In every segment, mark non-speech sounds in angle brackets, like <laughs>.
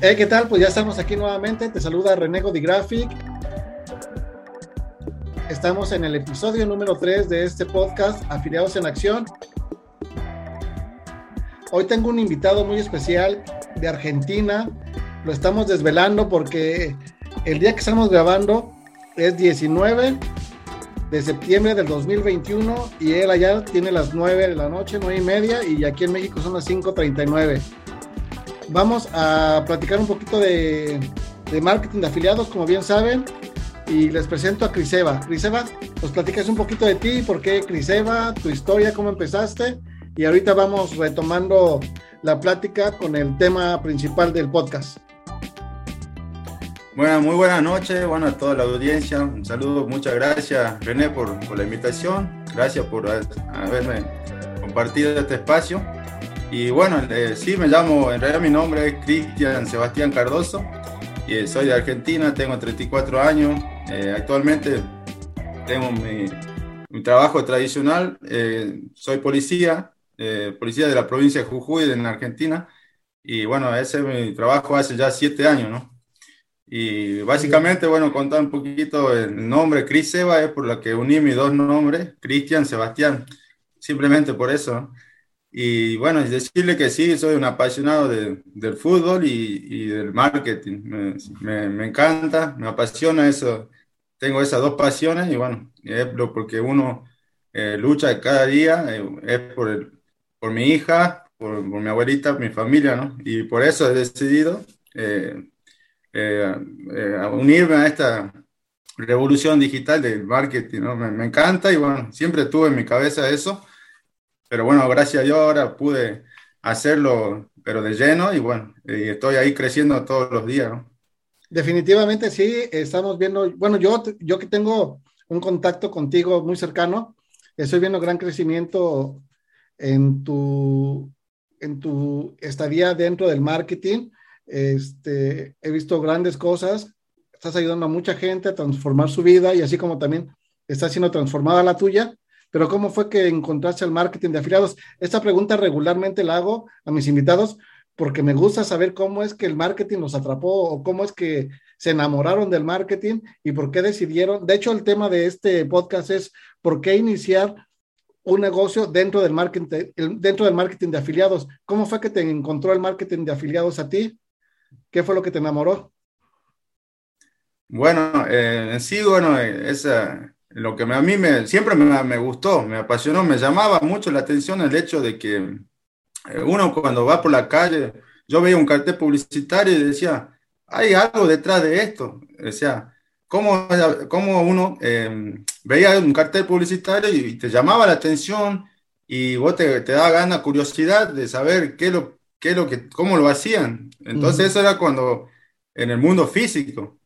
Eh, ¿Qué tal? Pues ya estamos aquí nuevamente. Te saluda René Graphic. Estamos en el episodio número 3 de este podcast, Afiliados en Acción. Hoy tengo un invitado muy especial de Argentina. Lo estamos desvelando porque el día que estamos grabando es 19 de septiembre del 2021 y él allá tiene las 9 de la noche, 9 y media, y aquí en México son las 5.39 vamos a platicar un poquito de, marketing de afiliados, como bien saben, y les presento a Criseva. Criseva, nos platicas un poquito de ti, por qué Criseva, tu historia, cómo empezaste, y ahorita vamos retomando la plática con el tema principal del podcast. Bueno, muy buenas noches, bueno, a toda la audiencia, un saludo, muchas gracias René por, por la invitación, gracias por haberme compartido este espacio. Y bueno, eh, sí, me llamo, en realidad mi nombre es Cristian Sebastián Cardoso, y eh, soy de Argentina, tengo 34 años, eh, actualmente tengo mi, trabajo tradicional, soy policía, policía de la provincia de Jujuy, en Argentina, y bueno, ese es mi trabajo hace ya 7 años, ¿no? Y básicamente, bueno, contar un poquito el nombre Cris Seba es por la que uní mis dos nombres, Cristian Sebastián, simplemente por eso. Y bueno, decirle que sí, soy un apasionado del fútbol y, del marketing. Me, me, encanta, me apasiona eso. Tengo esas dos pasiones y bueno, es porque uno eh, lucha cada día, eh, es por, el, por mi hija, por, por, mi abuelita, mi familia, ¿no? Y por eso he decidido eh, unirme a esta revolución digital del marketing, ¿no? Me, me encanta y bueno, siempre tuve en mi cabeza eso pero bueno, gracias a Dios ahora pude hacerlo, pero de lleno, y bueno, y estoy ahí creciendo todos los días. Definitivamente sí, estamos viendo, bueno, yo, yo que tengo un contacto contigo muy cercano, estoy viendo gran crecimiento en tu, en tu estadía dentro del marketing. Este, he visto grandes cosas, estás ayudando a mucha gente a transformar su vida y así como también está siendo transformada la tuya pero ¿cómo fue que encontraste el marketing de afiliados? Esta pregunta regularmente la hago a mis invitados porque me gusta saber cómo es que el marketing los atrapó o cómo es que se enamoraron del marketing y por qué decidieron. De hecho, el tema de este podcast es por qué iniciar un negocio dentro del marketing, dentro del marketing de afiliados. ¿Cómo fue que te encontró el marketing de afiliados a ti? ¿Qué fue lo que te enamoró? Bueno, eh, sí, bueno, esa, lo que a mí me, siempre me, gustó, me apasionó, me llamaba mucho la atención el hecho de que eh, uno cuando va por la calle, yo veía un cartel publicitario y decía, hay algo detrás de esto. O sea, ¿cómo, cómo uno em, veía un cartel publicitario y te llamaba la atención y vos te, te daba gana, curiosidad de saber qué lo, qué lo que, cómo lo hacían? Entonces eso era cuando en el mundo físico.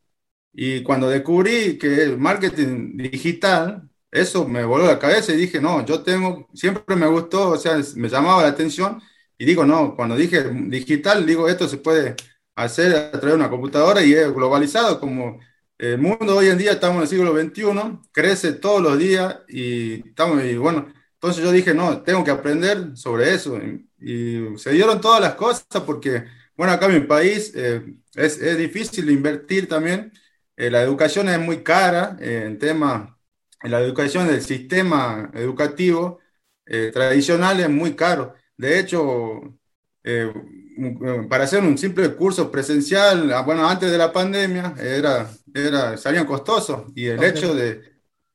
Y cuando descubrí que el marketing digital, eso me voló la cabeza y dije, no, yo tengo, siempre me gustó, o sea, me llamaba la atención y digo, no, cuando dije digital, digo, esto se puede hacer a través de una computadora y es globalizado, como el mundo hoy en día, estamos en el siglo XXI, crece todos los días y estamos, y bueno, entonces yo dije, no, tengo que aprender sobre eso. Y, se dieron todas las cosas porque, bueno, acá en mi país eh, es, es difícil invertir también eh, la educación es muy cara eh, en tema, la educación del sistema educativo eh, tradicional es muy caro. De hecho, para hacer un simple curso presencial, ah, bueno, antes de la pandemia, era, era, salían costosos y el hecho de,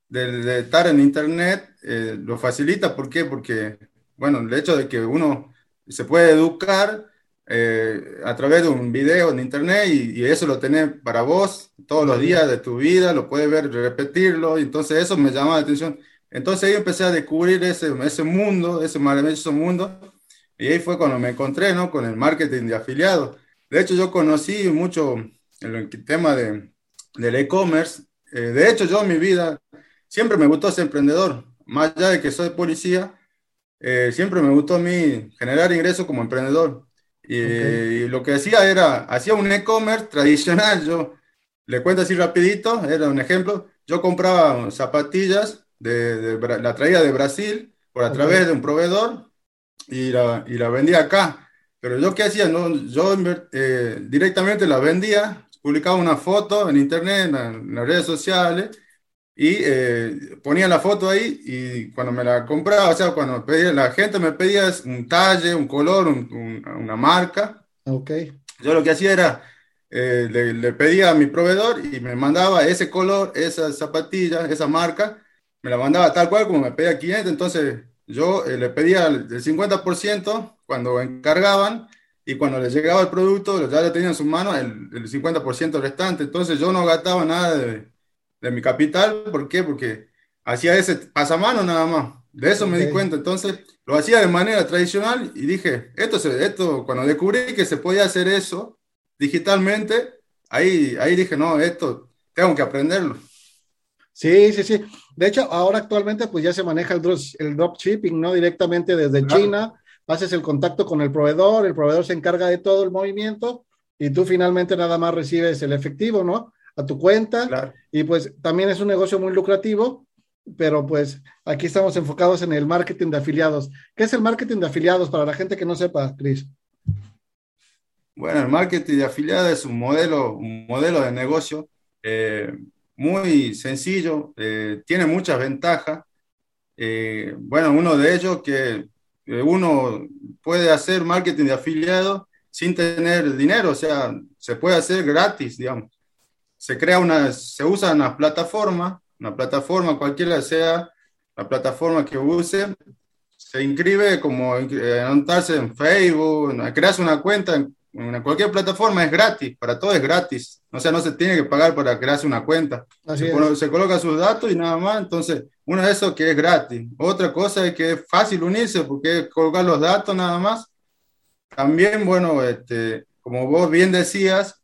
de, estar en Internet lo facilita. ¿Por qué? Porque, bueno, el hecho de que uno se puede educar eh, a través de un video en internet y, eso lo tenés para vos todos los días de tu vida, lo puedes ver, repetirlo, y entonces eso me llamaba la atención. Entonces ahí empecé a descubrir ese, ese mundo, ese maravilloso mundo, y ahí fue cuando me encontré ¿no? con el marketing de afiliados. De hecho, yo conocí mucho el tema de, del e-commerce. Eh, de hecho, yo en mi vida siempre me gustó ser emprendedor, más allá de que soy policía, eh, siempre me gustó a mí generar ingresos como emprendedor. Y, lo que hacía era, hacía un e-commerce tradicional, yo le cuento así rapidito, era un ejemplo, yo compraba zapatillas, de, la traía de Brasil por a través de un proveedor y la, y la vendía acá. Pero yo qué hacía, no, yo eh, directamente la vendía, publicaba una foto en internet, en, las redes sociales y eh, ponía la foto ahí y cuando me la compraba, o sea, cuando pedía, la gente me pedía un talle, un color, una marca. Okay. Yo lo que hacía era, eh, le, pedía a mi proveedor y me mandaba ese color, esa zapatilla, esa marca, me la mandaba tal cual como me pedía cliente, entonces yo eh, le pedía el 50% cuando encargaban y cuando les llegaba el producto, ya le tenía en sus manos el, el 50% restante, entonces yo no gastaba nada de de mi capital. ¿Por qué? Porque hacía ese pasamano nada más. De eso me di cuenta. Entonces lo hacía de manera tradicional y dije, esto, se, esto cuando descubrí que se podía hacer eso digitalmente, ahí, ahí dije, no, esto tengo que aprenderlo. Sí, sí, sí. De hecho, ahora actualmente pues ya se maneja el, drop, el dropshipping, ¿no? Directamente desde China, haces el contacto con el proveedor, el proveedor se encarga de todo el movimiento y tú finalmente nada más recibes el efectivo, ¿no? A tu cuenta. Y pues también es un negocio muy lucrativo, pero pues aquí estamos enfocados en el marketing de afiliados. ¿Qué es el marketing de afiliados para la gente que no sepa, Cris? Bueno, el marketing de afiliados es un modelo, un modelo de negocio eh, muy sencillo, eh, tiene muchas ventajas. Eh, bueno, uno de ellos que uno puede hacer marketing de afiliados sin tener dinero, o sea, se puede hacer gratis, digamos se crea una, se usa una plataforma, una plataforma cualquiera sea la plataforma que use, se inscribe como eh, anotarse en Facebook, creas una cuenta en cualquier plataforma, es gratis, para todo es gratis, o sea, no se tiene que pagar para crearse una cuenta. Se, se, coloca sus datos y nada más, entonces, uno de esos que es gratis. Otra cosa es que es fácil unirse porque es colocar los datos nada más. También, bueno, este, como vos bien decías,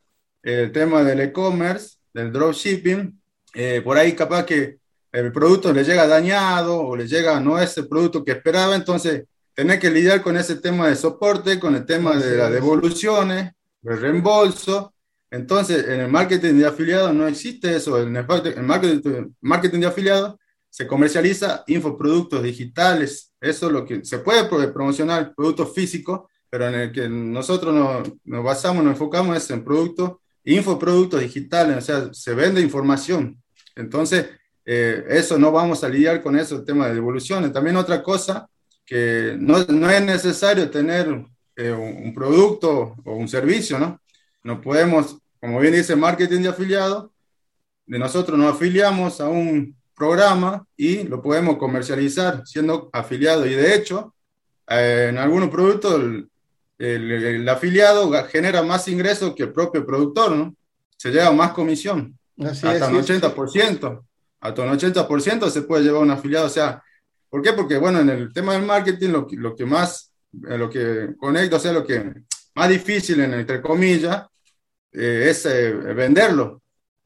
el tema del e-commerce, del dropshipping, eh, por ahí capaz que el producto le llega dañado o le llega no ese producto que esperaba, entonces tener que lidiar con ese tema de soporte, con el tema de las devoluciones, el reembolso. Entonces, en el marketing de afiliados no existe eso. En el marketing, marketing de afiliados se comercializa infoproductos digitales. Eso es lo que se puede promocionar, productos físicos, pero en el que nosotros nos, nos basamos, nos enfocamos es en productos infoproductos digitales, o sea, se vende información. Entonces, eh, eso no vamos a lidiar con eso, el tema de devoluciones. También otra cosa, que no, no es necesario tener eh, un, producto o un servicio, ¿no? No podemos, como bien dice marketing de afiliado, de nosotros nos afiliamos a un programa y lo podemos comercializar siendo afiliado. Y de hecho, eh, en algunos productos afiliado genera más ingresos que el propio productor, ¿no? Se lleva más comisión, hasta un 80%. Hasta un 80% se puede llevar un afiliado. O sea, ¿por qué? Porque, bueno, en el tema del marketing, lo, lo que más, eh, lo que conecta, o sea, lo que más difícil, en, entre comillas, eh, es eh, venderlo.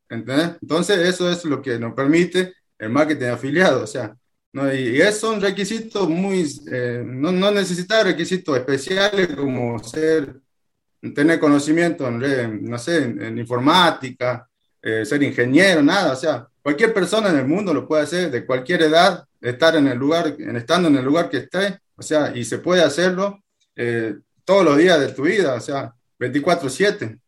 ¿entendés? Entonces, eso es lo que nos permite el marketing afiliado. O sea, ¿no? Y, es un requisito muy, eh, no, no necesita requisitos especiales como ser, tener conocimiento en, no sé, en, informática, eh, ser ingeniero, nada, o sea, cualquier persona en el mundo lo puede hacer, de cualquier edad, estar en el lugar, en, estando en el lugar que esté, o sea, y se puede hacerlo eh, todos los días de tu vida, o sea, 24/7.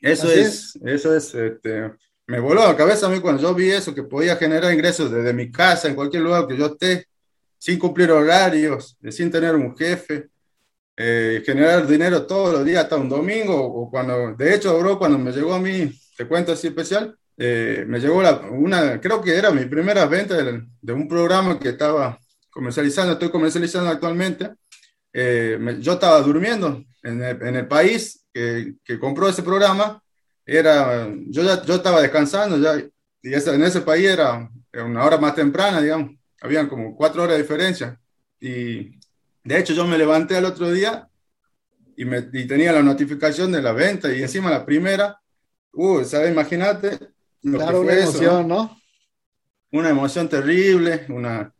Eso es, eso es, este, me voló la cabeza a mí cuando yo vi eso, que podía generar ingresos desde mi casa, en cualquier lugar que yo esté, sin cumplir horarios, sin tener un jefe, eh, generar dinero todos los días hasta un domingo, o cuando, de hecho, bro, cuando me llegó a mí, te cuento así especial, eh, me llegó la, una, creo que era mi primera venta de, un programa que estaba comercializando, estoy comercializando actualmente. Eh, yo estaba durmiendo en el, en el país que, que compró ese programa era, yo ya, yo estaba descansando ya, y en ese país era una hora más temprana, digamos, habían como cuatro horas de diferencia. Y de hecho yo me levanté al otro día y, me, y tenía la notificación de la venta y encima la primera, uh, ¿sabes? Imagínate, claro, una emoción, ¿no? Una emoción terrible, una,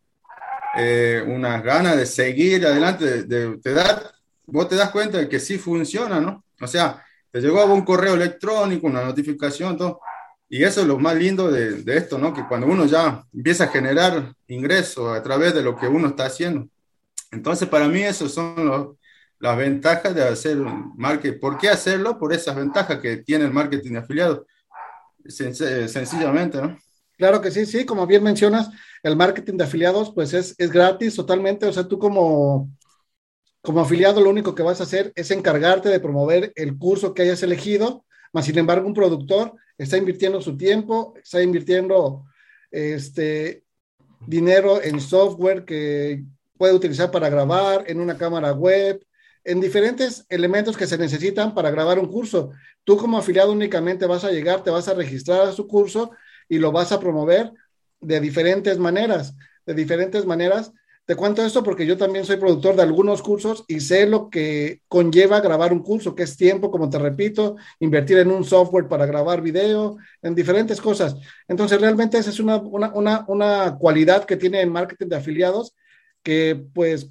eh, unas ganas de seguir adelante, de, te da, vos te das cuenta de que sí funciona, ¿no? O sea, te llegó un correo electrónico, una notificación, todo. Y eso es lo más lindo de, esto, ¿no? Que cuando uno ya empieza a generar ingresos a través de lo que uno está haciendo. Entonces, para mí, esos son los, las ventajas de hacer marketing. ¿Por qué hacerlo? Por esas ventajas que tiene el marketing de afiliados. Sencillamente, ¿no? Claro que sí, sí, como bien mencionas, el marketing de afiliados pues es, es gratis totalmente, o sea, tú como, como afiliado lo único que vas a hacer es encargarte de promover el curso que hayas elegido, más sin embargo un productor está invirtiendo su tiempo, está invirtiendo este dinero en software que puede utilizar para grabar, en una cámara web, en diferentes elementos que se necesitan para grabar un curso. Tú como afiliado únicamente vas a llegar, te vas a registrar a su curso y lo vas a promover de diferentes maneras, de diferentes maneras. Te cuento esto porque yo también soy productor de algunos cursos y sé lo que conlleva grabar un curso, que es tiempo, como te repito, invertir en un software para grabar video, en diferentes cosas. Entonces, realmente esa es una, una, una, una cualidad que tiene el marketing de afiliados que pues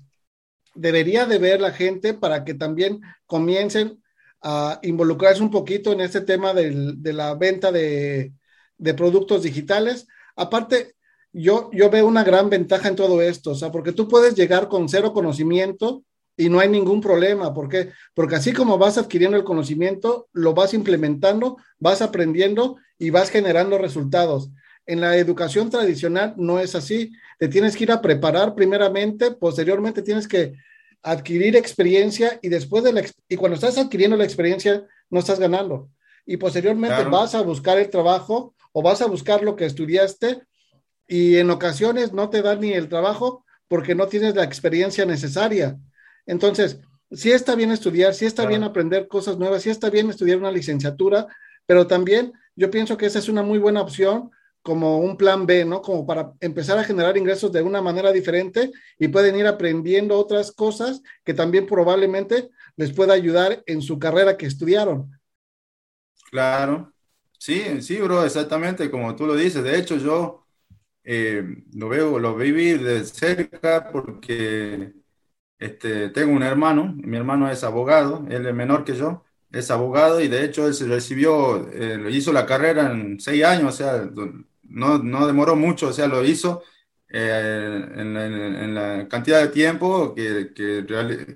debería de ver la gente para que también comiencen a involucrarse un poquito en este tema de la venta de, de productos digitales. Aparte, yo, yo veo una gran ventaja en todo esto, o sea, porque tú puedes llegar con cero conocimiento y no hay ningún problema. ¿Por qué? Porque así como vas adquiriendo el conocimiento, lo vas implementando, vas aprendiendo y vas generando resultados. En la educación tradicional no es así. Te tienes que ir a preparar primeramente, posteriormente tienes que adquirir experiencia y después de la, y cuando estás adquiriendo la experiencia no estás ganando. Y posteriormente vas a buscar el trabajo o vas a buscar lo que estudiaste y en ocasiones no te dan ni el trabajo porque no tienes la experiencia necesaria. Entonces, sí está bien estudiar, sí está bien aprender cosas nuevas, sí está bien estudiar una licenciatura, pero también yo pienso que esa es una muy buena opción como un plan B, ¿no? Como para empezar a generar ingresos de una manera diferente y pueden ir aprendiendo otras cosas que también probablemente les pueda ayudar en su carrera que estudiaron. Claro, Sí, sí, bro, exactamente como tú lo dices. De hecho, yo eh, lo veo, lo viví de cerca porque este, tengo un hermano, mi hermano es abogado, él es menor que yo, es abogado y de hecho él se recibió, eh, hizo la carrera en seis años, o sea, no, no demoró mucho, o sea, lo hizo eh, en, la cantidad de tiempo que, que,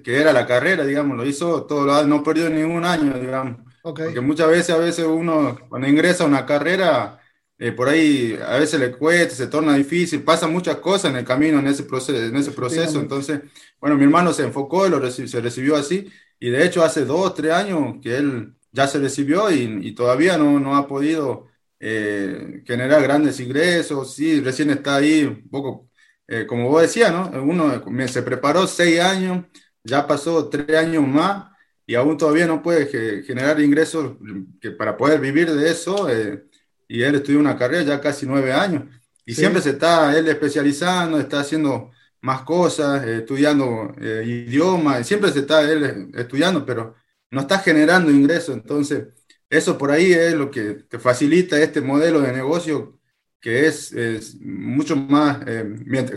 que, era la carrera, digamos, lo hizo todo, no perdió ningún año, digamos. Porque muchas veces, a veces uno cuando ingresa a una carrera, eh, por ahí a veces le cuesta, se torna difícil, pasan muchas cosas en el camino, en ese proceso. En ese proceso. Entonces, bueno, mi hermano se enfocó, lo se recibió así, y de hecho hace dos, tres años que él ya se recibió y, y todavía no, no ha podido eh, generar grandes ingresos, sí, recién está ahí un poco, eh, como vos decías, ¿no? Uno se preparó seis años, ya pasó tres años más y aún todavía no puede generar ingresos que para poder vivir de eso. Eh, y él estudió una carrera ya casi nueve años. Y siempre se está él especializando, está haciendo más cosas, eh, estudiando eh, idiomas, siempre se está él estudiando, pero no está generando ingresos. Entonces, eso por ahí es lo que te facilita este modelo de negocio que es, es mucho más,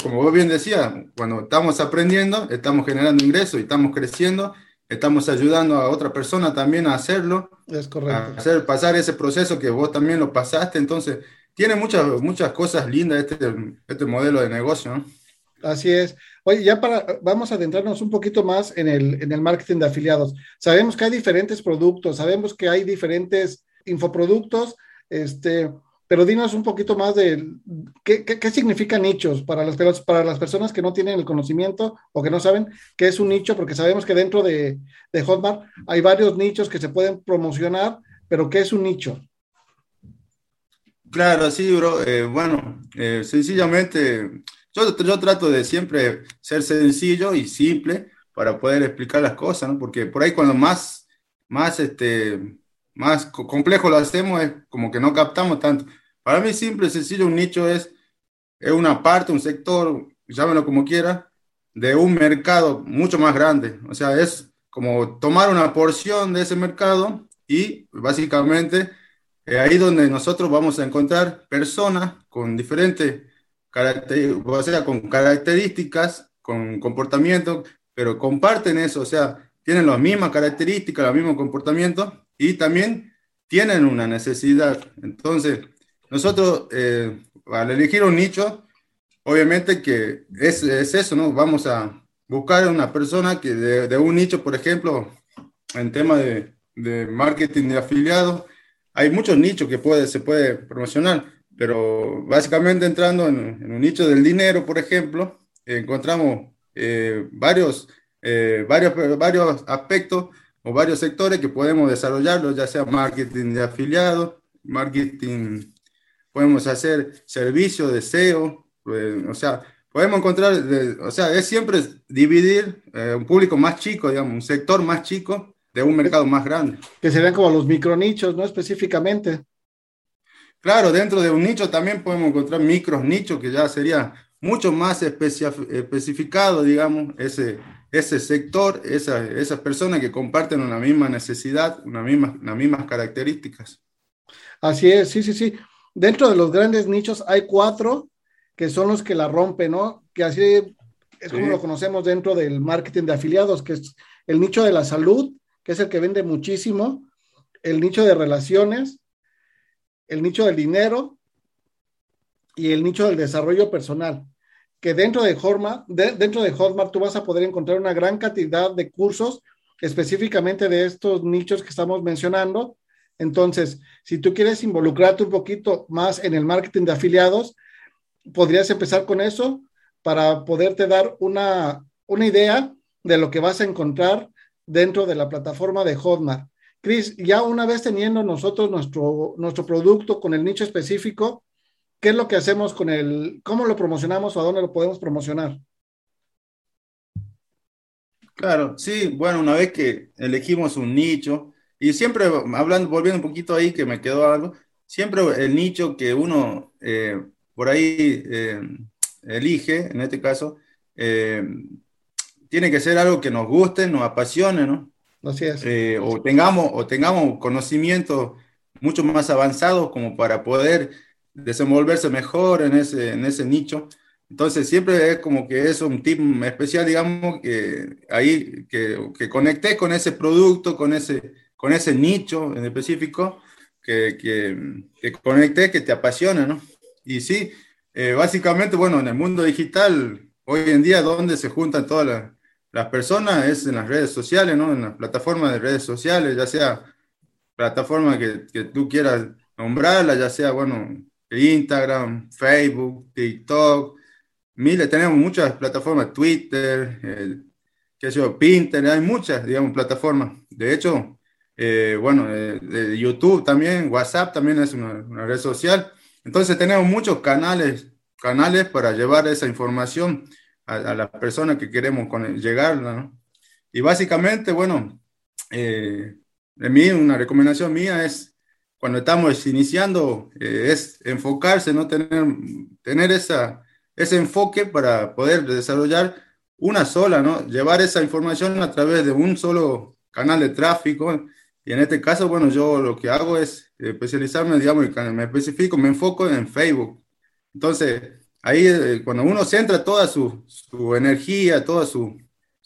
como vos bien decías, cuando estamos aprendiendo, estamos generando ingresos y estamos creciendo estamos ayudando a otra persona también a hacerlo. Es correcto. Hacer pasar ese proceso que vos también lo pasaste. Entonces, tiene muchas, muchas cosas lindas este, este modelo de negocio. Así es. Oye, ya para, vamos a adentrarnos un poquito más en el, en el marketing de afiliados. Sabemos que hay diferentes productos, sabemos que hay diferentes infoproductos, este, pero dinos un poquito más de qué, qué, significan nichos para las, para las personas que no tienen el conocimiento o que no saben qué es un nicho, porque sabemos que dentro de, de Hotmart hay varios nichos que se pueden promocionar, pero ¿qué es un nicho? Claro, sí, bro. Eh, bueno, eh, sencillamente, yo, yo trato de siempre ser sencillo y simple para poder explicar las cosas. Porque por ahí cuando más, más este, más complejo lo hacemos, es como que no captamos tanto. Para mí, simple sencillo, un nicho es, es una parte, un sector, llámenlo como quiera, de un mercado mucho más grande. O sea, es como tomar una porción de ese mercado y básicamente eh, ahí donde nosotros vamos a encontrar personas con diferentes o sea, con características, con comportamiento, pero comparten eso, o sea, tienen las mismas características, los mismos comportamientos y también tienen una necesidad. Entonces, nosotros eh, al elegir un nicho, obviamente que es, es, eso, ¿no? Vamos a buscar una persona que de, un nicho, por ejemplo, en tema de, marketing de afiliados, hay muchos nichos que puede, se puede promocionar, pero básicamente entrando en, en un nicho del dinero, por ejemplo, encontramos eh, varios, eh, varios, varios aspectos o varios sectores que podemos desarrollarlo, ya sea marketing de afiliados, marketing, podemos hacer servicio de SEO, pues, o sea, podemos encontrar, o sea, es siempre dividir eh, un público más chico, digamos, un sector más chico de un mercado más grande. Que serían como los micronichos, ¿no? Específicamente. Claro, dentro de un nicho también podemos encontrar micros nichos, que ya sería mucho más especificado, digamos, ese, ese sector, esa, esas personas que comparten una misma necesidad, una misma, las mismas características. Así es, sí, sí, sí. Dentro de los grandes nichos hay cuatro que son los que la rompen, ¿no? Que así es como sí. lo conocemos dentro del marketing de afiliados, que es el nicho de la salud, que es el que vende muchísimo, el nicho de relaciones, el nicho del dinero y el nicho del desarrollo personal. Que dentro de Hotmart, de, dentro de Hotmart tú vas a poder encontrar una gran cantidad de cursos específicamente de estos nichos que estamos mencionando. Entonces, si tú quieres involucrarte un poquito más en el marketing de afiliados, podrías empezar con eso para poderte dar una, una idea de lo que vas a encontrar dentro de la plataforma de Hotmart. Chris, ya una vez teniendo nosotros nuestro, nuestro producto con el nicho específico, ¿qué es lo que hacemos con el, cómo lo promocionamos o a dónde lo podemos promocionar? Claro, sí, bueno, una vez que elegimos un nicho, y siempre hablando, volviendo un poquito ahí, que me quedó algo, siempre el nicho que uno eh, por ahí eh, elige, en este caso, eh, tiene que ser algo que nos guste, nos apasione, ¿no? Así es. O, tengamos, o tengamos conocimientos mucho más avanzados como para poder desenvolverse mejor en ese, en ese nicho. Entonces siempre es como que es un tip especial, digamos, que ahí, que, que conecté con ese producto, con ese, con ese nicho en específico, que, que, que conecté, que te apasiona, ¿no? Y sí, eh, básicamente, bueno, en el mundo digital, hoy en día, donde se juntan todas las, las personas es en las redes sociales, ¿no? En las plataformas de redes sociales, ya sea plataforma que, que tú quieras nombrarla, ya sea, bueno, Instagram, Facebook, TikTok, miles, tenemos muchas plataformas, Twitter, el, qué sé yo, Pinterest, hay muchas, digamos, plataformas. De hecho, eh, bueno, YouTube también, WhatsApp también es una, red social. Entonces tenemos muchos canales, canales para llevar esa información a, a las personas que queremos con, llegar, ¿no? Y básicamente, bueno, eh, de mí, una recomendación mía es, cuando estamos iniciando, eh, es enfocarse, ¿no? Tener, tener esa, ese enfoque para poder desarrollar una sola, ¿no? Llevar esa información a través de un solo canal de tráfico. Y en este caso, bueno, yo lo que hago es especializarme, digamos, me especifico, me enfoco en Facebook. Entonces, ahí eh, cuando uno centra toda su, su energía, toda su,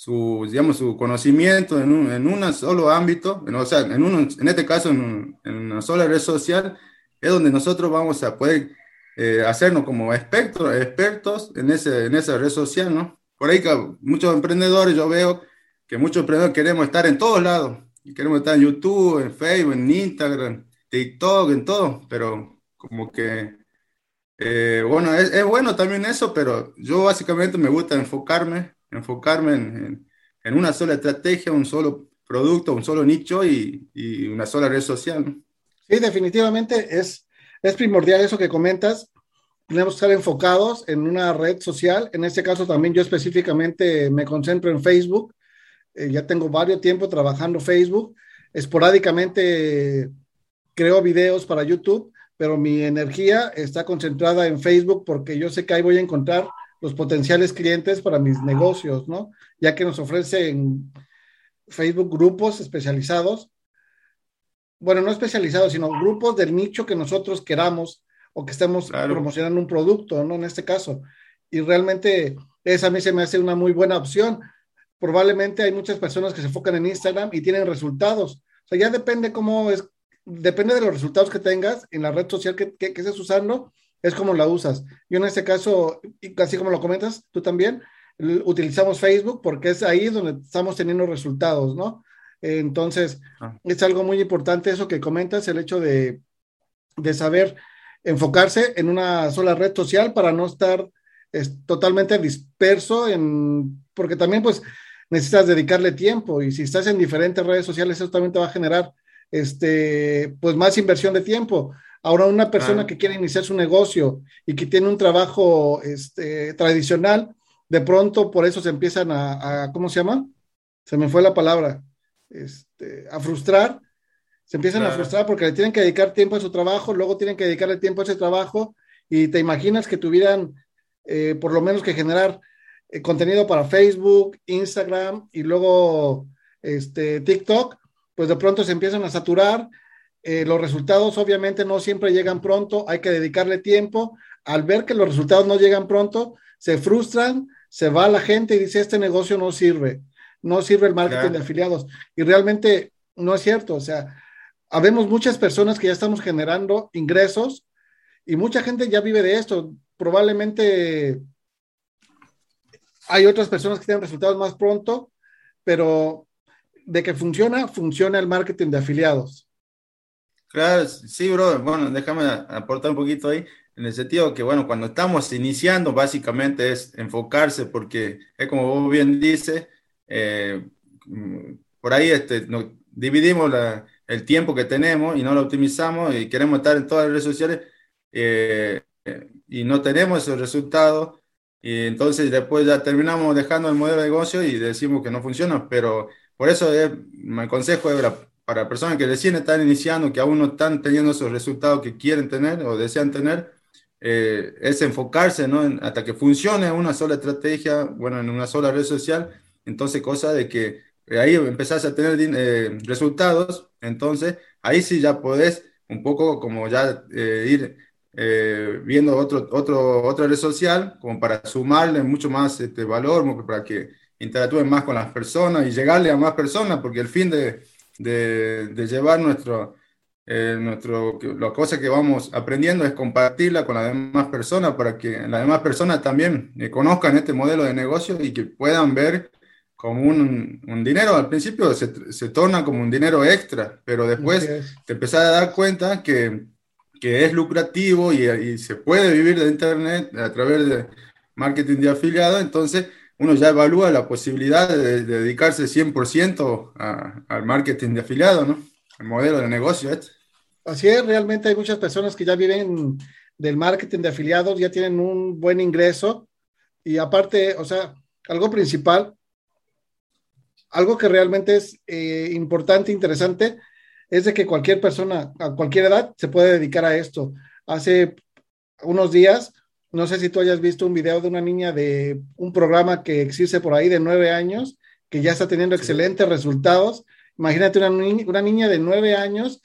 su, digamos, su conocimiento en un, en un solo ámbito, en, o sea, en, un, en este caso en, un, en, una sola red social, es donde nosotros vamos a poder eh, hacernos como expertos, expertos en, ese, en esa red social, ¿no? Por ahí que muchos emprendedores, yo veo que muchos emprendedores queremos estar en todos lados, queremos estar en YouTube, en Facebook, en Instagram, TikTok, en todo, pero como que eh, bueno, es, es, bueno también eso, pero yo básicamente me gusta enfocarme, enfocarme en, una sola estrategia, un solo producto, un solo nicho y, y una sola red social. ¿no? Sí, definitivamente es, es primordial eso que comentas. Tenemos que estar enfocados en una red social. En este caso también yo específicamente me concentro en Facebook. Eh, ya tengo varios tiempo trabajando Facebook. Esporádicamente creo videos para YouTube pero mi energía está concentrada en Facebook porque yo sé que ahí voy a encontrar los potenciales clientes para mis negocios, ¿no? Ya que nos ofrecen Facebook grupos especializados bueno, no especializados, sino grupos del nicho que nosotros queramos o que estemos promocionando un producto, ¿no? En este caso. Y realmente esa a mí se me hace una muy buena opción. Probablemente hay muchas personas que se enfocan en Instagram y tienen resultados. O sea, ya depende cómo es, depende de los resultados que tengas en la red social que, que, estés usando, es como la usas. Yo en este caso, así como lo comentas, tú también, utilizamos Facebook porque es ahí donde estamos teniendo resultados, ¿no? Entonces, ah. es algo muy importante eso que comentas, el hecho de, de saber enfocarse en una sola red social para no estar es, totalmente disperso en, porque también pues necesitas dedicarle tiempo y si estás en diferentes redes sociales eso también te va a generar este, pues más inversión de tiempo. Ahora una persona que quiere iniciar su negocio y que tiene un trabajo este, tradicional, de pronto por eso se empiezan a, a, ¿cómo se llama? Se me fue la palabra, este, a frustrar se empiezan a frustrar porque le tienen que dedicar tiempo a su trabajo, luego tienen que dedicarle tiempo a ese trabajo y te imaginas que tuvieran eh, por lo menos que generar eh, contenido para Facebook, Instagram y luego este, TikTok, pues de pronto se empiezan a saturar. Eh, los resultados obviamente no siempre llegan pronto, hay que dedicarle tiempo. Al ver que los resultados no llegan pronto, se frustran, se va la gente y dice, este negocio no sirve, no sirve el marketing de afiliados. Y realmente no es cierto, o sea, habemos muchas personas que ya estamos generando ingresos y mucha gente ya vive de esto. Probablemente hay otras personas que tienen resultados más pronto, pero de que funciona, funciona el marketing de afiliados. Claro, sí, bro. Bueno, déjame aportar un poquito ahí, en el sentido que, bueno, cuando estamos iniciando, básicamente es enfocarse, porque es como vos bien dices, eh, por ahí este, dividimos la, el tiempo que tenemos y no lo optimizamos y queremos estar en todas las redes sociales eh, y no tenemos esos resultados y entonces después ya terminamos dejando el modelo de negocio y decimos que no funciona, pero por eso es, mi consejo es para personas que recién están iniciando, que aún no están teniendo esos resultados que quieren tener o desean tener, eh, es enfocarse ¿no? hasta que funcione una sola estrategia, bueno, en una sola red social, entonces cosa de que ahí empezás a tener eh, resultados, entonces ahí sí ya podés un poco como ya eh, ir eh, viendo otro, otro, otra red social como para sumarle mucho más este valor, para que interactúen más con las personas y llegarle a más personas, porque el fin de, de, llevar nuestro, nuestro, la cosa que vamos aprendiendo es compartirla con las demás personas para que las demás personas también conozcan este modelo de negocio y que puedan ver como un, un, dinero, al principio se, se, torna como un dinero extra, pero después te empezás a dar cuenta que, que es lucrativo y, y, se puede vivir de Internet a través de marketing de afiliado, entonces uno ya evalúa la posibilidad de, dedicarse 100% al marketing de afiliado, ¿no? El modelo de negocio este. Así es, realmente hay muchas personas que ya viven del marketing de afiliados, ya tienen un buen ingreso y aparte, o sea, algo principal algo que realmente es eh, importante, interesante, es de que cualquier persona a cualquier edad se puede dedicar a esto. Hace unos días, no sé si tú hayas visto un video de una niña de un programa que existe por ahí de nueve años, que ya está teniendo excelentes resultados. Imagínate una, una niña de nueve años.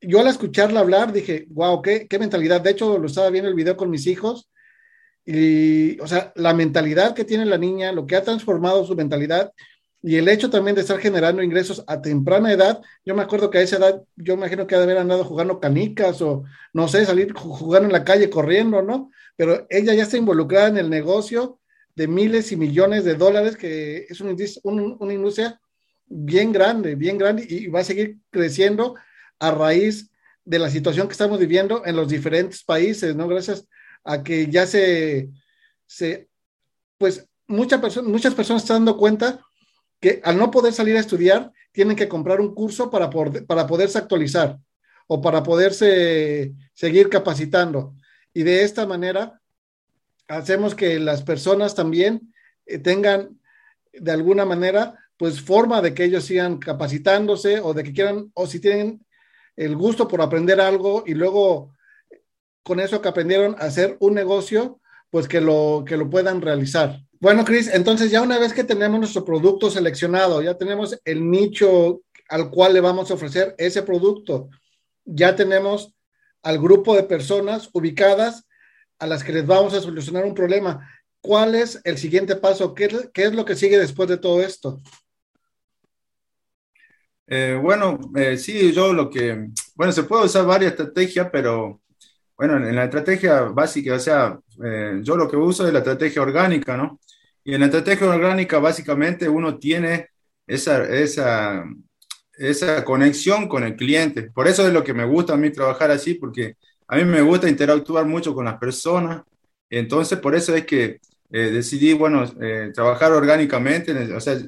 Yo al escucharla hablar dije, wow, qué, qué mentalidad. De hecho, lo estaba viendo el video con mis hijos y, o sea, la mentalidad que tiene la niña, lo que ha transformado su mentalidad y el hecho también de estar generando ingresos a temprana edad, yo me acuerdo que a esa edad, yo me imagino que ha de haber andado jugando canicas o no sé, salir jugando en la calle corriendo, ¿no? Pero ella ya está involucrada en el negocio de miles y millones de dólares, que es una, una industria bien grande, bien grande y va a seguir creciendo a raíz de la situación que estamos viviendo en los diferentes países, ¿no? Gracias a que ya se, se pues muchas personas, muchas personas están dando cuenta que al no poder salir a estudiar, tienen que comprar un curso para, para poderse actualizar o para poderse seguir capacitando. Y de esta manera hacemos que las personas también eh, tengan de alguna manera pues forma de que ellos sigan capacitándose o de que quieran o si tienen el gusto por aprender algo y luego con eso que aprendieron hacer un negocio, pues que lo que lo puedan realizar. Bueno, Cris, entonces ya una vez que tenemos nuestro producto seleccionado, ya tenemos el nicho al cual le vamos a ofrecer ese producto. Ya tenemos al grupo de personas ubicadas a las que les vamos a solucionar un problema. ¿Cuál es el siguiente paso? ¿Qué, es lo que sigue después de todo esto? Eh, bueno, eh, sí, yo lo que, bueno, se puede usar varias estrategias, pero bueno, en la estrategia básica, o sea, eh, yo lo que uso es la estrategia orgánica, ¿no? Y en la estrategia orgánica, básicamente, uno tiene esa, esa, esa conexión con el cliente. Por eso es lo que me gusta a mí trabajar así, porque a mí me gusta interactuar mucho con las personas. Entonces, por eso es que eh, decidí, bueno, eh, trabajar orgánicamente, o sea,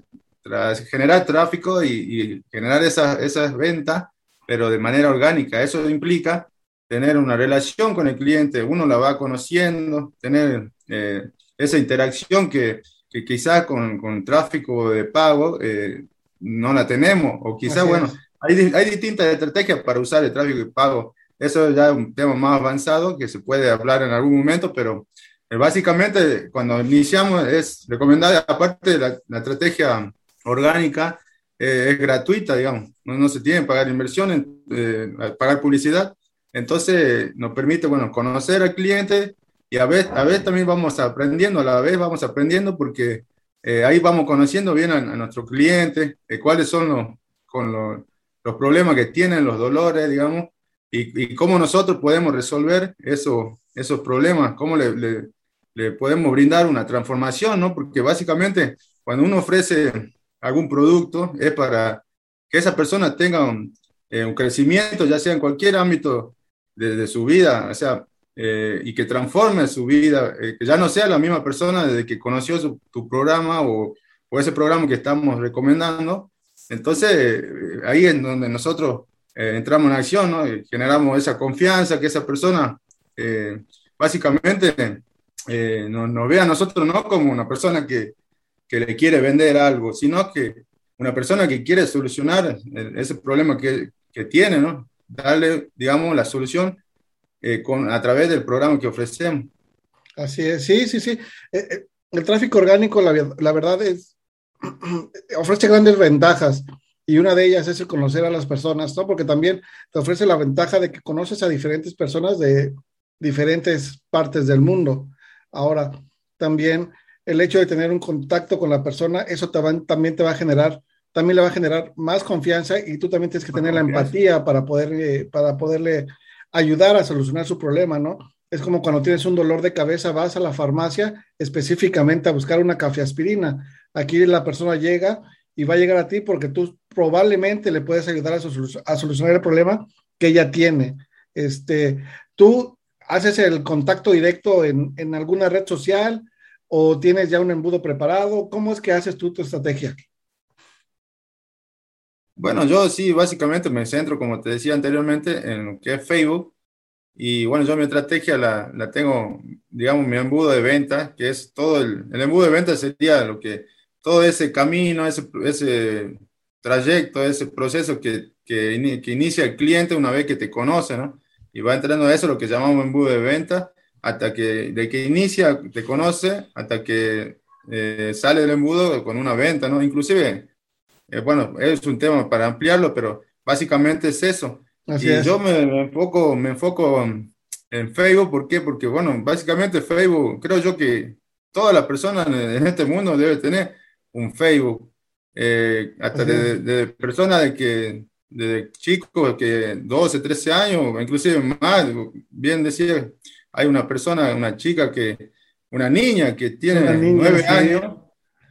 generar tráfico y, y generar esas, esas ventas, pero de manera orgánica. Eso implica tener una relación con el cliente, uno la va conociendo, tener eh, esa interacción que, que quizás con, con, tráfico de pago no la tenemos, o quizás, bueno, hay, hay, distintas estrategias para usar el tráfico de pago. Eso ya es un tema más avanzado que se puede hablar en algún momento, pero eh, básicamente cuando iniciamos es recomendable, aparte de la, estrategia orgánica, eh, es gratuita, digamos, no, no, se tiene que pagar inversiones, eh, pagar publicidad, entonces nos permite, bueno, conocer al cliente y a veces, a veces también vamos aprendiendo, a la vez vamos aprendiendo porque eh, ahí vamos conociendo bien a, a nuestro cliente, eh, cuáles son los, con los, los, problemas que tienen, los dolores, digamos, y, cómo nosotros podemos resolver eso, esos problemas, cómo le, le, podemos brindar una transformación, ¿no? Porque básicamente cuando uno ofrece algún producto es para que esa persona tenga un, eh, crecimiento, ya sea en cualquier ámbito de, de su vida, o sea, eh, y que transforme su vida, eh, que ya no sea la misma persona desde que conoció su, tu programa o, o, ese programa que estamos recomendando. Entonces, eh, ahí es donde nosotros eh, entramos en acción, ¿no? Y generamos esa confianza, que esa persona eh, básicamente nos, nos ve a nosotros no como una persona que, que le quiere vender algo, sino que una persona que quiere solucionar ese problema que, que tiene, ¿no? Darle, digamos, la solución eh, con, a través del programa que ofrecemos. Así es, sí, sí, sí. Eh, eh, el tráfico orgánico, la, la verdad es, <clears throat> ofrece grandes ventajas y una de ellas es el conocer a las personas, ¿no? Porque también te ofrece la ventaja de que conoces a diferentes personas de diferentes partes del mundo. Ahora, también el hecho de tener un contacto con la persona, eso te va, también te va a generar, también le va a generar más confianza y tú también tienes que tener la empatía para poder, eh, para poderle ayudar a solucionar su problema, ¿no? Es como cuando tienes un dolor de cabeza, vas a la farmacia específicamente a buscar una cafeaspirina. Aquí la persona llega y va a llegar a ti porque tú probablemente le puedes ayudar a, solucionar el problema que ella tiene. Este, tú haces el contacto directo en, en, alguna red social o tienes ya un embudo preparado. ¿Cómo es que haces tú tu estrategia? Bueno, yo sí, básicamente me centro, como te decía anteriormente, en lo que es Facebook. Y bueno, yo mi estrategia la, la tengo, digamos, mi embudo de venta, que es todo el, el embudo de venta sería lo que, todo ese camino, ese, ese trayecto, ese proceso que, que, que, inicia el cliente una vez que te conoce, ¿no? Y va entrando a eso, lo que llamamos embudo de venta, hasta que, de que inicia, te conoce, hasta que eh, sale del embudo con una venta, ¿no? Inclusive eh, bueno, es un tema para ampliarlo, pero básicamente es eso. Así y es. yo me, me, enfoco, me enfoco en Facebook, ¿por qué? Porque, bueno, básicamente Facebook, creo yo que todas las personas en este mundo deben tener un Facebook, eh, hasta de, de, personas de que, de chicos que 12, 13 años, inclusive más, bien decía, hay una persona, una chica que, una niña que tiene niña, 9 sí. años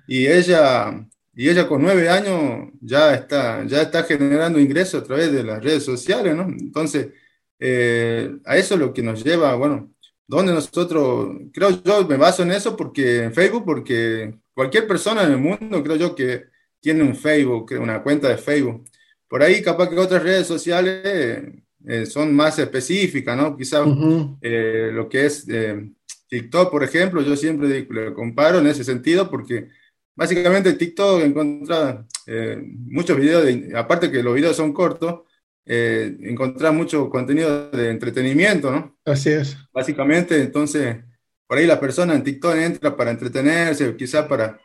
y ella y ella con nueve años ya está, ya está generando ingresos a través de las redes sociales, ¿no? Entonces, eh, a eso es lo que nos lleva, bueno, donde nosotros, creo yo, me baso en eso porque en Facebook, porque cualquier persona en el mundo, creo yo, que tiene un Facebook, una cuenta de Facebook. Por ahí capaz que otras redes sociales eh, son más específicas, ¿no? Quizás uh -huh. eh, lo que es eh, TikTok, por ejemplo, yo siempre lo comparo en ese sentido porque básicamente TikTok encuentra eh, muchos videos, de, aparte que los videos son cortos, eh, encontrar mucho contenido de entretenimiento, ¿no? Así es. Básicamente, entonces, por ahí la persona en TikTok entra para entretenerse, quizás para,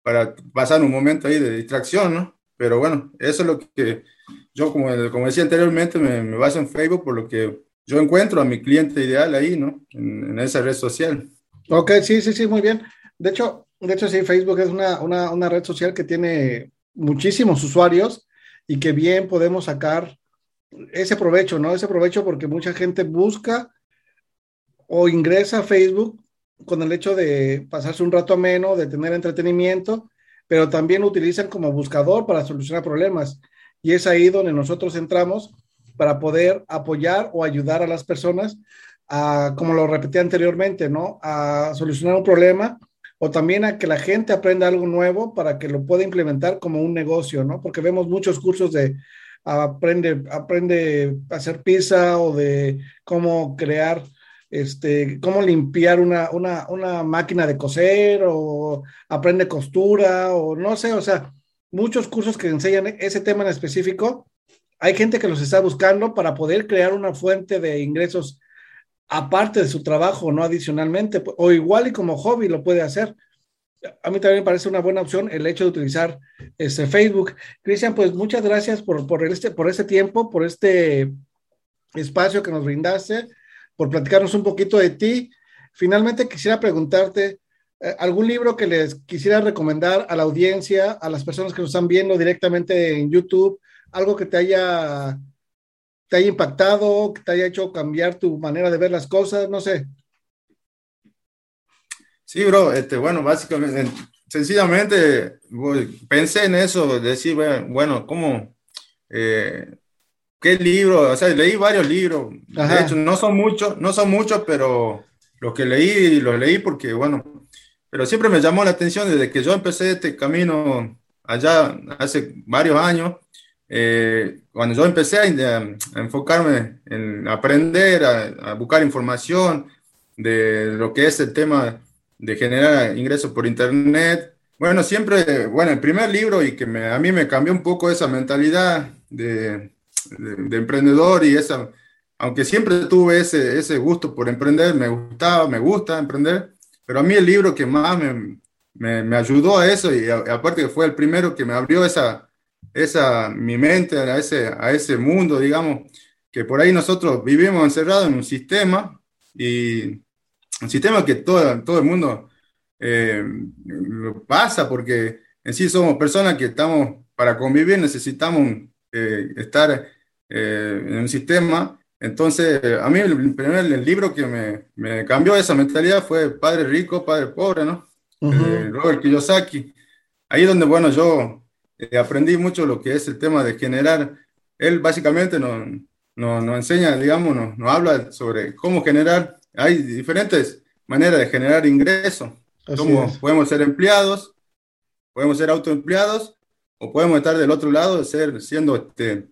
para pasar un momento ahí de distracción, ¿no? pero bueno, eso es lo que yo, como, como decía anteriormente, me, me baso en Facebook por lo que yo encuentro a mi cliente ideal ahí, ¿no? En, en, esa red social. Ok, sí, sí, sí, muy bien. De hecho, de hecho sí, Facebook es una, una, una red social que tiene muchísimos usuarios y que bien podemos sacar ese provecho, ¿no? Ese provecho porque mucha gente busca o ingresa a Facebook con el hecho de pasarse un rato ameno, de tener entretenimiento, pero también utilizan como buscador para solucionar problemas. Y es ahí donde nosotros entramos para poder apoyar o ayudar a las personas a, como lo repetí anteriormente, ¿no? A solucionar un problema o también a que la gente aprenda algo nuevo para que lo pueda implementar como un negocio, ¿no? Porque vemos muchos cursos de aprende, aprende a hacer pizza o de cómo crear este, cómo limpiar una, una, una, máquina de coser o aprende costura o no sé, o sea, muchos cursos que enseñan ese tema en específico. Hay gente que los está buscando para poder crear una fuente de ingresos aparte de su trabajo, no adicionalmente, o igual y como hobby lo puede hacer. A mí también me parece una buena opción el hecho de utilizar este Facebook. Cristian, pues muchas gracias por, por, este, por este tiempo, por este espacio que nos brindaste por platicarnos un poquito de ti. Finalmente quisiera preguntarte, eh, ¿algún libro que les quisiera recomendar a la audiencia, a las personas que nos están viendo directamente en YouTube, algo que te haya, te haya impactado, que te haya hecho cambiar tu manera de ver las cosas? No sé. Sí, bro, este, bueno, básicamente, sencillamente pensé en eso, decir, bueno, ¿cómo? Eh, ¿Qué libro? O sea, leí varios libros. De hecho, no son muchos, no son muchos, pero los que leí, los leí porque, bueno, pero siempre me llamó la atención desde que yo empecé este camino allá hace varios años. Eh, cuando yo empecé a, enfocarme en aprender, a, buscar información de lo que es el tema de generar ingresos por Internet, bueno, siempre, bueno, el primer libro y que me, a mí me cambió un poco esa mentalidad de, de, emprendedor y esa, aunque siempre tuve ese, ese gusto por emprender, me gustaba, me gusta emprender, pero a mí el libro que más me, me, me ayudó a eso y aparte que fue el primero que me abrió esa, esa, mi mente a ese, a ese mundo, digamos, que por ahí nosotros vivimos encerrados en un sistema y un sistema que todo, todo el mundo eh, pasa porque en sí somos personas que estamos, para convivir necesitamos eh, estar eh, en un sistema. Entonces, a mí el primer libro que me, me, cambió esa mentalidad fue Padre Rico, Padre Pobre, ¿no? Uh Robert Kiyosaki. Ahí donde, bueno, yo aprendí mucho lo que es el tema de generar. Él básicamente nos, nos, nos enseña, digamos, nos, nos, habla sobre cómo generar. Hay diferentes maneras de generar ingresos. Como podemos ser empleados, podemos ser autoempleados o podemos estar del otro lado, ser, siendo este,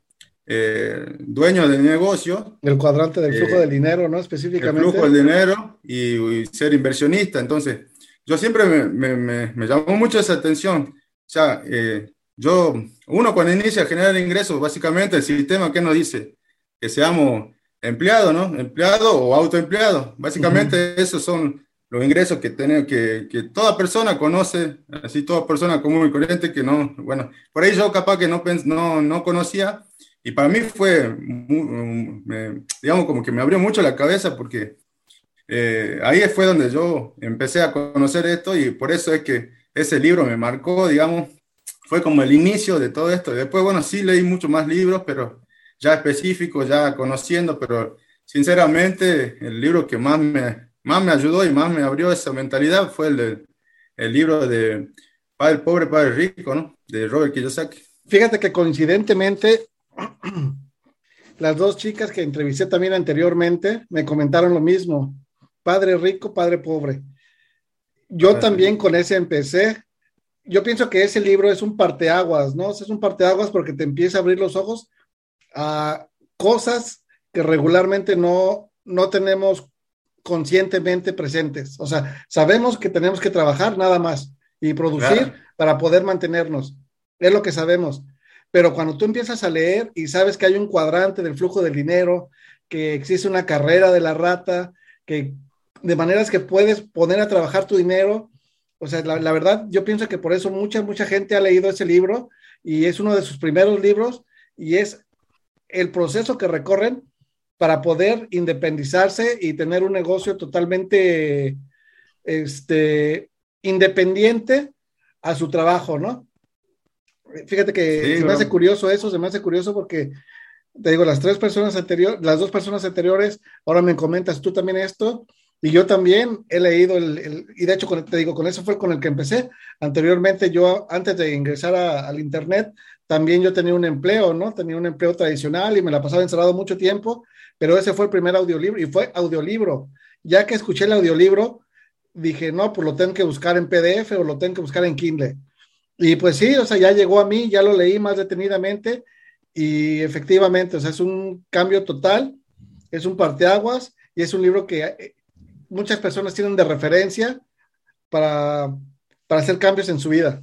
eh, dueño del negocio. El cuadrante del flujo eh, del dinero, ¿no? Específicamente. El flujo del dinero y, ser inversionista. Entonces, yo siempre me, me, me, llamó mucho esa atención. O sea, eh, yo, uno cuando inicia a generar ingresos, básicamente el sistema que nos dice que seamos empleados, ¿no? Empleado o autoempleado. Básicamente esos son los ingresos que, tiene, que, que, toda persona conoce, así toda persona común y corriente que no, bueno, por ahí yo capaz que no, no, no conocía y para mí fue, digamos, como que me abrió mucho la cabeza porque eh, ahí fue donde yo empecé a conocer esto y por eso es que ese libro me marcó, digamos, fue como el inicio de todo esto. Después, bueno, sí leí muchos más libros, pero ya específicos, ya conociendo, pero sinceramente el libro que más me, más me ayudó y más me abrió esa mentalidad fue el, el libro de Padre Pobre, Padre Rico, ¿no? De Robert Kiyosaki. Fíjate que coincidentemente, <clears throat> las dos chicas que entrevisté también anteriormente me comentaron lo mismo, Padre Rico, Padre Pobre. Yo también con ese empecé. Yo pienso que ese libro es un parteaguas, ¿no? Es un parteaguas porque te empieza a abrir los ojos a cosas que regularmente no, no tenemos conscientemente presentes. O sea, sabemos que tenemos que trabajar nada más y producir para poder mantenernos. Es lo que sabemos. Pero cuando tú empiezas a leer y sabes que hay un cuadrante del flujo del dinero, que existe una carrera de la rata, que de maneras que puedes poner a trabajar tu dinero o sea, la, la, verdad, yo pienso que por eso mucha, mucha gente ha leído ese libro y es uno de sus primeros libros y es el proceso que recorren para poder independizarse y tener un negocio totalmente este, independiente a su trabajo, ¿no? Fíjate que sí, se me hace curioso eso, se me hace curioso porque te digo, las tres personas anteriores, las dos personas anteriores, ahora me comentas tú también esto, y yo también he leído el, el y de hecho te digo, con eso fue con el que empecé. Anteriormente yo, antes de ingresar a, al Internet, también yo tenía un empleo, ¿no? Tenía un empleo tradicional y me la pasaba encerrado mucho tiempo, pero ese fue el primer audiolibro y fue audiolibro. Ya que escuché el audiolibro, dije, no, pues lo tengo que buscar en PDF o lo tengo que buscar en Kindle. Y pues sí, o sea, ya llegó a mí, ya lo leí más detenidamente y efectivamente, o sea, es un cambio total, es un parteaguas y es un libro que eh, muchas personas tienen de referencia para, para hacer cambios en su vida.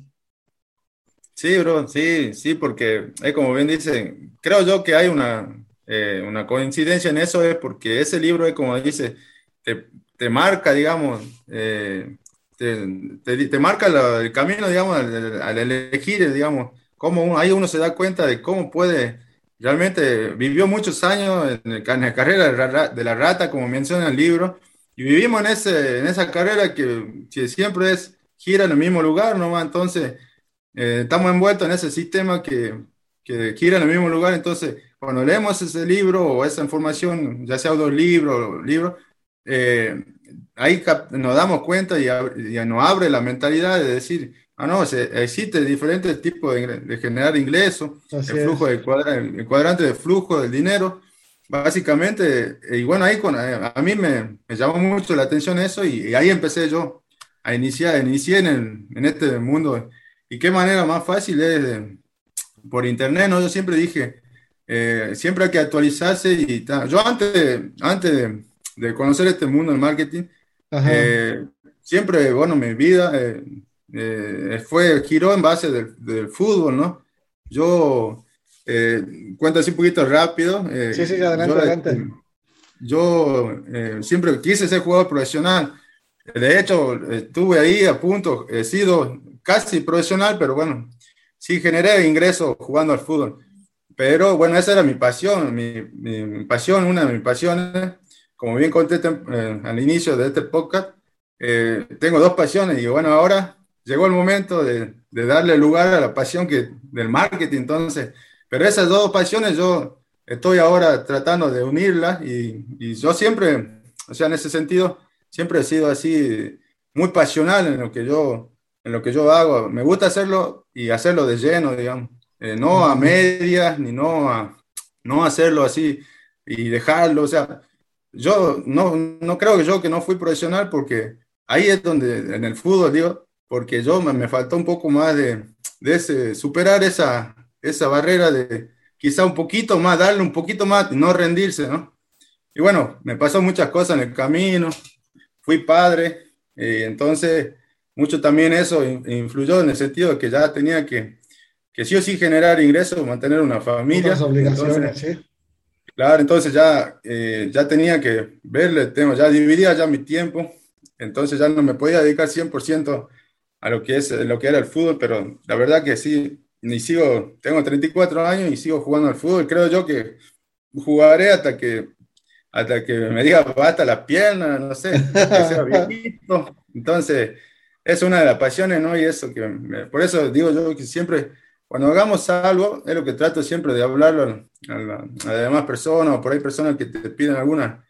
Sí, bro, sí, sí, porque eh, como bien dice, creo yo que hay una, eh, una coincidencia en eso, es porque ese libro, como dice, te, te marca, digamos, eh, te, te, te, marca el camino, digamos, al, elegir, digamos, cómo ahí uno se da cuenta de cómo puede, realmente vivió muchos años en, el, en la carrera de la, de la rata, como menciona el libro, y vivimos en, ese, en esa carrera que, que siempre es gira en el mismo lugar, ¿no? Entonces, eh, estamos envueltos en ese sistema que, que, gira en el mismo lugar, entonces, cuando leemos ese libro o esa información, ya sea dos libros, libro, eh, ahí nos damos cuenta y, y, nos abre la mentalidad de decir, ah, no, se, existe diferentes tipos de, de generar ingresos, Así el flujo de cuadrante, el cuadrante de flujo del dinero, básicamente, y bueno, ahí con, a mí me, me, llamó mucho la atención eso y, y, ahí empecé yo a iniciar, inicié en, el, en este mundo. Y qué manera más fácil es de, por internet, ¿no? Yo siempre dije, eh, siempre hay que actualizarse y tal. Yo antes, antes de, de, conocer este mundo del marketing, eh, siempre, bueno, mi vida eh, eh fue, giró en base del, del fútbol, ¿no? Yo eh, cuento así un poquito rápido. Eh, sí, sí, adelante, yo, adelante. Yo eh, siempre quise ser jugador profesional. De hecho, estuve ahí a punto, he sido casi profesional, pero bueno, sí generé ingresos jugando al fútbol. Pero bueno, esa era mi pasión, mi, mi, mi pasión, una de mis pasiones. Como bien conté eh, al inicio de este podcast, eh, tengo dos pasiones y bueno, ahora llegó el momento de, de darle lugar a la pasión que, del marketing. Entonces, pero esas dos pasiones yo estoy ahora tratando de unirlas y, y, yo siempre, o sea, en ese sentido, siempre he sido así muy pasional en lo que yo, en lo que yo hago. Me gusta hacerlo y hacerlo de lleno, digamos. Eh, no a medias, ni no a no hacerlo así y dejarlo. O sea, yo no, no creo que yo que no fui profesional porque ahí es donde, en el fútbol, digo, porque yo me, me faltó un poco más de, de ese, superar esa, esa barrera de quizá un poquito más, darle un poquito más, no rendirse, ¿no? Y bueno, me pasó muchas cosas en el camino, fui padre, y entonces mucho también eso influyó en el sentido de que ya tenía que, que sí o sí generar ingresos, mantener una familia. Las obligaciones, entonces, sí. Claro, entonces ya, eh, ya tenía que verle el tema, ya dividía ya mi tiempo, entonces ya no me podía dedicar 100% a lo que, es, lo que era el fútbol, pero la verdad que sí, y sigo, tengo 34 años y sigo jugando al fútbol. Creo yo que jugaré hasta que, hasta que me diga basta las piernas, no sé, que sea <laughs> viejito. Entonces, es una de las pasiones, ¿no? Y eso que, me, por eso digo yo que siempre, cuando hagamos algo, es lo que trato siempre de hablarlo a, la, a las demás personas, o por ahí personas que te piden alguna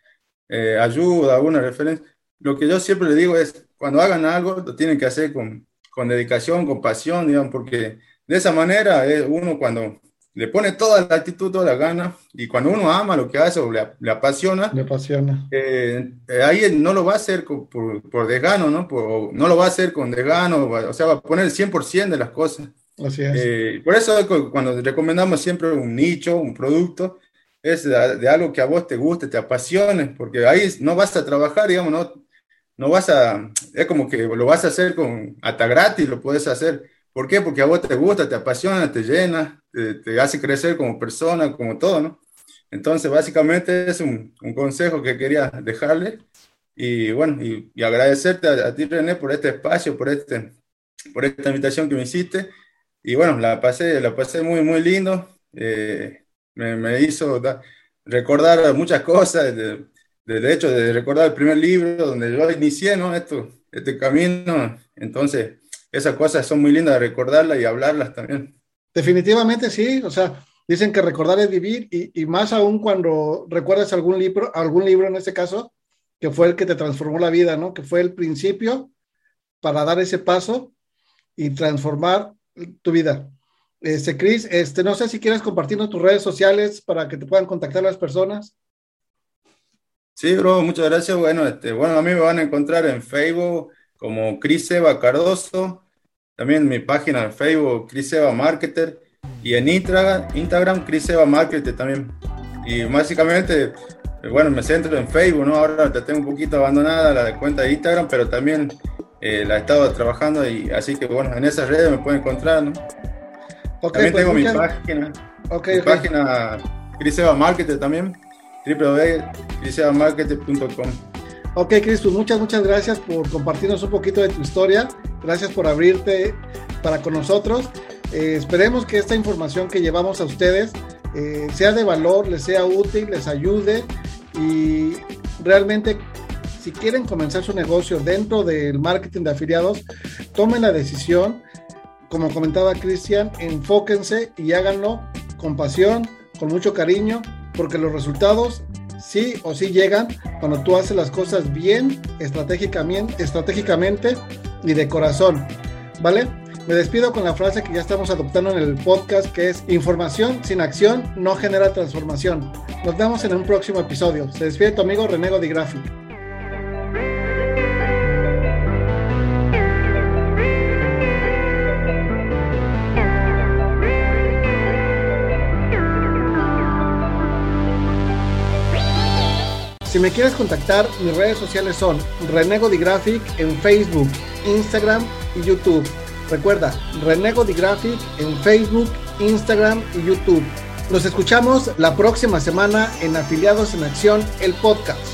eh, ayuda, alguna referencia. Lo que yo siempre le digo es, cuando hagan algo, lo tienen que hacer con, con dedicación, con pasión, digamos, porque de esa manera, eh, uno cuando le pone toda la actitud, toda la gana, y cuando uno ama lo que hace o le, le apasiona, le apasiona. Eh, eh, ahí no lo va a hacer por, por desgano, ¿no? Por, no lo va a hacer con desgano, o sea, va a poner el 100% de las cosas. Así es. Eh, por eso cuando recomendamos siempre un nicho, un producto, es de, de, algo que a vos te guste, te apasione, porque ahí no vas a trabajar, digamos, no, no vas a, es como que lo vas a hacer con, hasta gratis lo puedes hacer ¿Por qué? Porque a vos te gusta, te apasiona, te llena, te, te hace crecer como persona, como todo, ¿no? Entonces, básicamente es un, un, consejo que quería dejarle Y bueno, y, agradecerte a, ti, René, por este espacio, por, este, por esta invitación que me hiciste. Y bueno, la pasé, la pasé muy, muy lindo. Eh, me, me, hizo recordar muchas cosas, de, de, hecho, de recordar el primer libro donde yo inicié, ¿no? Esto, este camino. Entonces, esas cosas son muy lindas de recordarlas y hablarlas también. Definitivamente sí, o sea, dicen que recordar es vivir y, y, más aún cuando recuerdas algún libro, algún libro en este caso, que fue el que te transformó la vida, ¿no? Que fue el principio para dar ese paso y transformar tu vida. Este, Cris, este, no sé si quieres compartirnos tus redes sociales para que te puedan contactar las personas. Sí, bro, muchas gracias. Bueno, este, bueno, a mí me van a encontrar en Facebook como Cris Eva Cardoso, también mi página de Facebook, Cris Eva Marketer, y en Instagram, Instagram Cris Eva Marketer también. Y básicamente, bueno, me centro en Facebook, ¿no? Ahora te tengo un poquito abandonada la cuenta de Instagram, pero también eh, la he estado trabajando y así que, bueno, en esas redes me pueden encontrar, ¿no? también pues tengo mi página, okay, mi página Cris Eva Marketer también www.criseamarketing.com. Ok, Cris, muchas, muchas gracias por compartirnos un poquito de tu historia. Gracias por abrirte para con nosotros. Eh, esperemos que esta información que llevamos a ustedes eh, sea de valor, les sea útil, les ayude y realmente si quieren comenzar su negocio dentro del marketing de afiliados, tomen la decisión. Como comentaba Cristian, enfóquense y háganlo con pasión, con mucho cariño porque los resultados sí o sí llegan cuando tú haces las cosas bien, estratégicamente, estratégicamente y de corazón, ¿vale? Me despido con la frase que ya estamos adoptando en el podcast, que es información sin acción no genera transformación. Nos vemos en un próximo episodio. Se despide tu amigo Renego de. Si me quieres contactar, mis redes sociales son Renego Graphic en Facebook, Instagram y YouTube. Recuerda, Renego Graphic en Facebook, Instagram y YouTube. Nos escuchamos la próxima semana en Afiliados en Acción, el podcast.